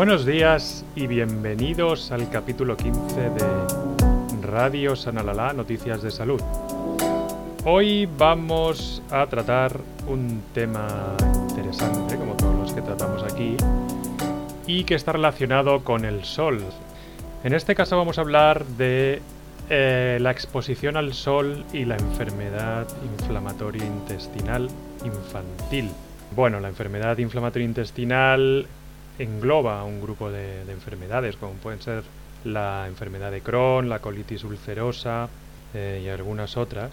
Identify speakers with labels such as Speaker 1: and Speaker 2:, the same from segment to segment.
Speaker 1: Buenos días y bienvenidos al capítulo 15 de Radio Sanalala, Noticias de Salud. Hoy vamos a tratar un tema interesante, como todos los que tratamos aquí, y que está relacionado con el sol. En este caso vamos a hablar de eh, la exposición al sol y la enfermedad inflamatoria intestinal infantil. Bueno, la enfermedad inflamatoria intestinal engloba un grupo de, enfermedades, como pueden ser la enfermedad de Crohn, la colitis ulcerosa eh, y algunas otras,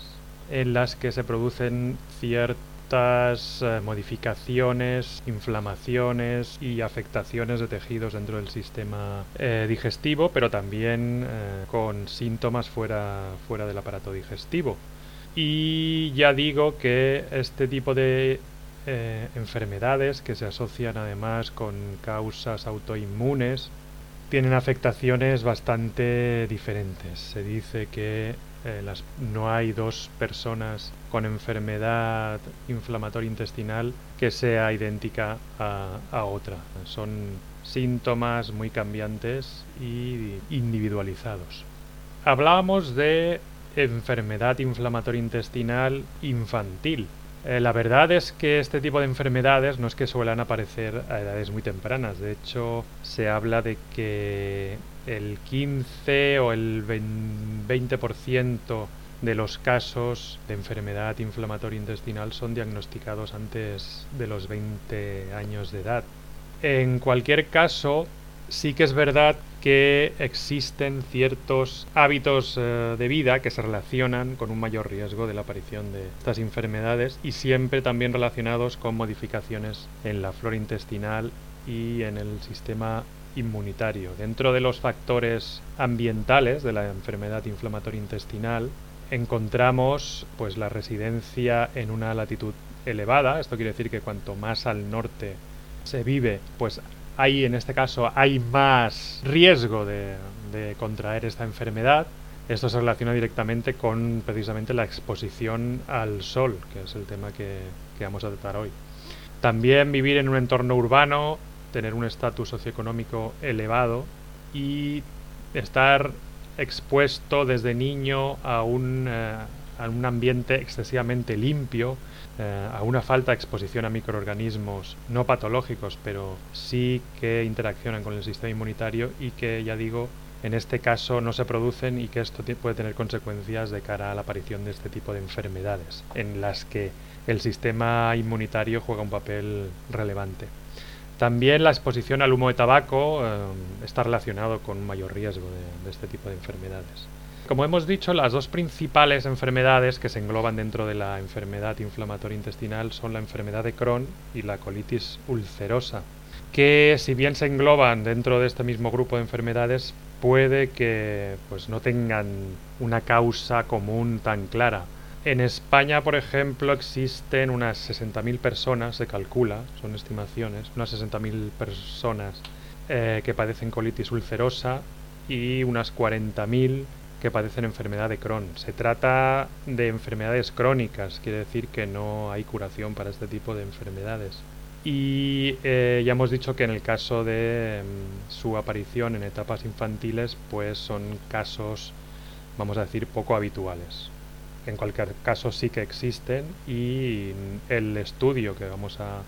Speaker 1: en las que se producen ciertas eh, modificaciones, inflamaciones y afectaciones de tejidos dentro del sistema eh, digestivo, pero también con síntomas fuera, fuera del aparato digestivo. Y ya digo que este tipo de eh, enfermedades que se asocian además con causas autoinmunes tienen afectaciones bastante diferentes. Se dice que eh, las, no hay dos personas con enfermedad inflamatoria intestinal que sea idéntica a, otra. Son síntomas muy cambiantes y individualizados. Hablábamos de enfermedad inflamatoria intestinal infantil, eh, la verdad es que este tipo de enfermedades no es que suelan aparecer a edades muy tempranas. De hecho, se habla de que el 15 o el 20% de los casos de enfermedad inflamatoria intestinal son diagnosticados antes de los 20 años de edad. En cualquier caso, sí que es verdad que existen ciertos hábitos eh, de vida que se relacionan con un mayor riesgo de la aparición de estas enfermedades y siempre también relacionados con modificaciones en la flora intestinal y en el sistema inmunitario. Dentro de los factores ambientales de la enfermedad inflamatoria intestinal encontramos pues la residencia en una latitud elevada, esto quiere decir que cuanto más al norte se vive, pues hay en este caso hay más riesgo de, contraer esta enfermedad. Esto se relaciona directamente con precisamente la exposición al sol, que es el tema que, vamos a tratar hoy. También vivir en un entorno urbano, tener un estatus socioeconómico elevado y estar expuesto desde niño a un, eh, a un ambiente excesivamente limpio, eh, a una falta de exposición a microorganismos no patológicos, pero sí que interaccionan con el sistema inmunitario y que, ya digo, en este caso no se producen y que esto puede tener consecuencias de cara a la aparición de este tipo de enfermedades, en las que el sistema inmunitario juega un papel relevante. También la exposición al humo de tabaco eh, está relacionado con un mayor riesgo de este tipo de enfermedades. Como hemos dicho, las dos principales enfermedades que se engloban dentro de la enfermedad inflamatoria intestinal son la enfermedad de Crohn y la colitis ulcerosa, que si bien se engloban dentro de este mismo grupo de enfermedades, puede que pues, no tengan una causa común tan clara. En España, por ejemplo, existen unas 60.000 personas, se calcula, son estimaciones, unas 60.000 personas eh, que padecen colitis ulcerosa y unas 40.000 que padecen enfermedad de Crohn. Se trata de enfermedades crónicas, quiere decir que no hay curación para este tipo de enfermedades. Y eh, ya hemos dicho que en el caso de mm, su aparición en etapas infantiles, pues son casos, vamos a decir, poco habituales. En cualquier caso sí que existen y el estudio que vamos a,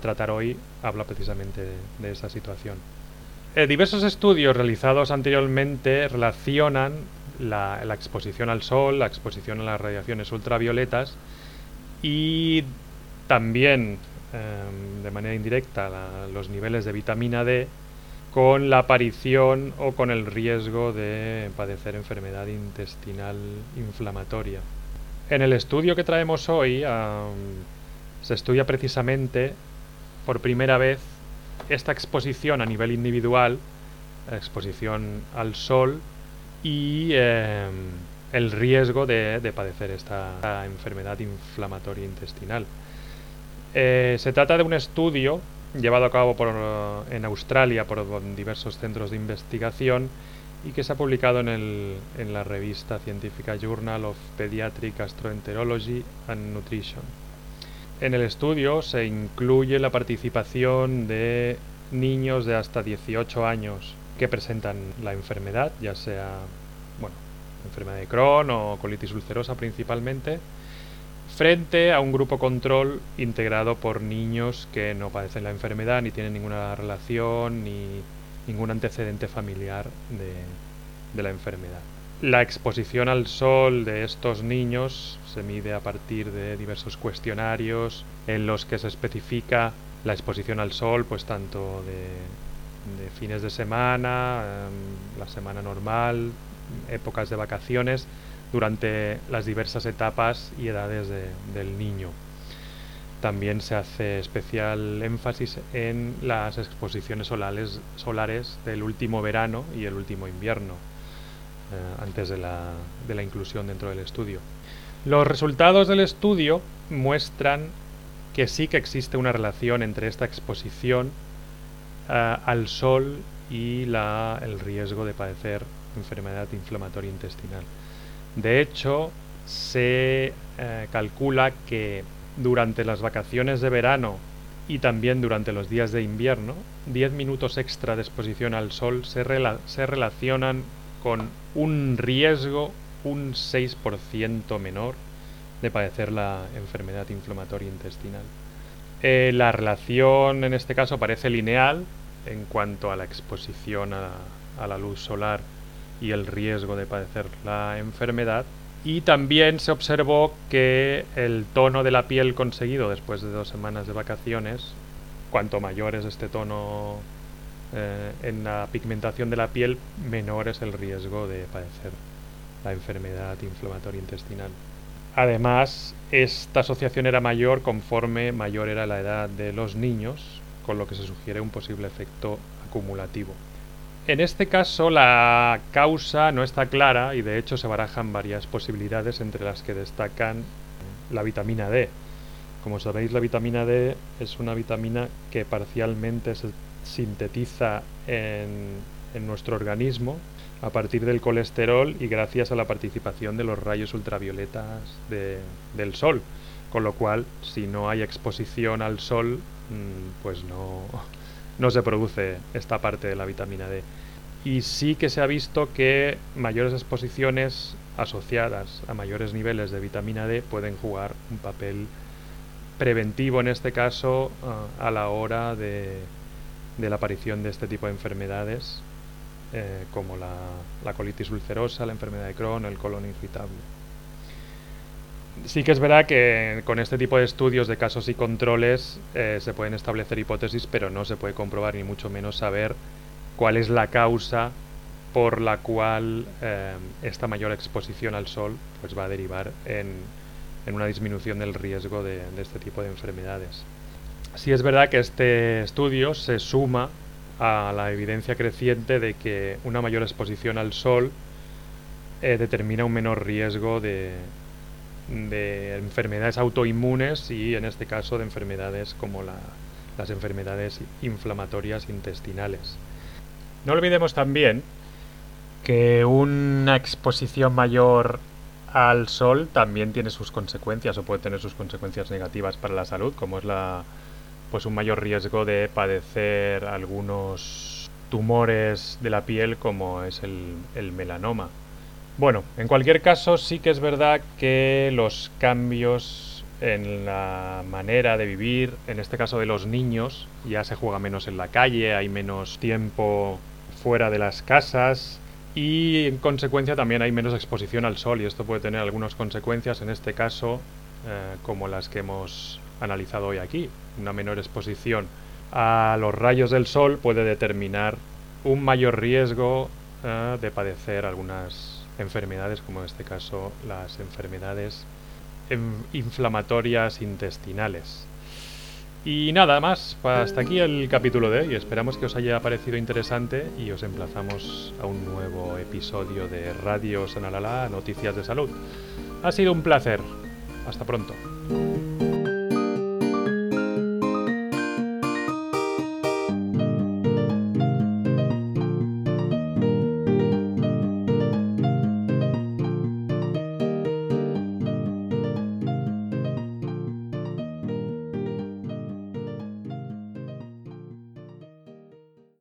Speaker 1: tratar hoy habla precisamente de esa situación. Eh, diversos estudios realizados anteriormente relacionan la, exposición al sol, la exposición a las radiaciones ultravioletas y también em, de manera indirecta los niveles de vitamina D con la aparición o con el riesgo de padecer enfermedad intestinal inflamatoria. En el estudio que traemos hoy se estudia precisamente por primera vez esta exposición a nivel individual, exposición al sol y em, el riesgo de, padecer esta, enfermedad inflamatoria intestinal. Eh, se trata de un estudio llevado a cabo en Australia por diversos centros de investigación y que se ha publicado en, el, en la revista científica Journal of Pediatric Gastroenterology and Nutrition. En el estudio se incluye la participación de niños de hasta 18 años que presentan la enfermedad, ya sea, bueno, enfermedad de Crohn o colitis ulcerosa principalmente, frente a un grupo control integrado por niños que no padecen la enfermedad ni tienen ninguna relación ni ningún antecedente familiar de, de la enfermedad. La exposición al sol de estos niños se mide a partir de diversos cuestionarios en los que se especifica la exposición al sol, pues tanto de, fines de semana, em, la semana normal, épocas de vacaciones, durante las diversas etapas y edades de, del niño. También se hace especial énfasis en las exposiciones solares, del último verano y el último invierno antes de la, de la inclusión dentro del estudio. Los resultados del estudio muestran que sí que existe una relación entre esta exposición uh, al sol y la, el riesgo de padecer enfermedad inflamatoria intestinal. De hecho, se eh, calcula que durante las vacaciones de verano y también durante los días de invierno, 10 minutos extra de exposición al sol se, rela se relacionan con un riesgo un 6% menor de padecer la enfermedad inflamatoria intestinal. Eh, la relación en este caso parece lineal en cuanto a la exposición a, a la luz solar y el riesgo de padecer la enfermedad. Y también se observó que el tono de la piel conseguido después de dos semanas de vacaciones, cuanto mayor es este tono eh, en la pigmentación de la piel, menor es el riesgo de padecer la enfermedad inflamatoria intestinal. Además, esta asociación era mayor conforme mayor era la edad de los niños, con lo que se sugiere un posible efecto acumulativo. En este caso la causa no está clara y de hecho se barajan varias posibilidades entre las que destacan la vitamina D. Como sabéis la vitamina D es una vitamina que parcialmente se sintetiza en, en nuestro organismo a partir del colesterol y gracias a la participación de los rayos ultravioletas de, del sol. Con lo cual, si no hay exposición al sol, mmm, pues no, no se produce esta parte de la vitamina D. Y sí que se ha visto que mayores exposiciones asociadas a mayores niveles de vitamina D pueden jugar un papel preventivo en este caso uh, a la hora de, de la aparición de este tipo de enfermedades eh, como la, la, colitis ulcerosa, la enfermedad de Crohn, el colon irritable. Sí que es verdad que con este tipo de estudios de casos y controles eh, se pueden establecer hipótesis, pero no se puede comprobar ni mucho menos saber cuál es la causa por la cual eh, esta mayor exposición al sol pues va a derivar en, en una disminución del riesgo de, de este tipo de enfermedades. Sí es verdad que este estudio se suma a la evidencia creciente de que una mayor exposición al sol eh, determina un menor riesgo de, de, enfermedades autoinmunes y en este caso de enfermedades como la, las enfermedades inflamatorias intestinales. No olvidemos también que una exposición mayor al sol también tiene sus consecuencias o puede tener sus consecuencias negativas para la salud, como es la pues un mayor riesgo de padecer algunos tumores de la piel como es el, el, melanoma. Bueno, en cualquier caso sí que es verdad que los cambios en la manera de vivir, en este caso de los niños, ya se juega menos en la calle, hay menos tiempo fuera de las casas y en consecuencia también hay menos exposición al sol y esto puede tener algunas consecuencias, en este caso eh, como las que hemos analizado hoy aquí. Una menor exposición a los rayos del sol puede determinar un mayor riesgo uh, de padecer algunas enfermedades, como en este caso las enfermedades inflamatorias intestinales. Y nada más, hasta aquí el capítulo de hoy. Esperamos que os haya parecido interesante y os emplazamos a un nuevo episodio de Radio Sanalala Noticias de Salud. Ha sido un placer. Hasta pronto.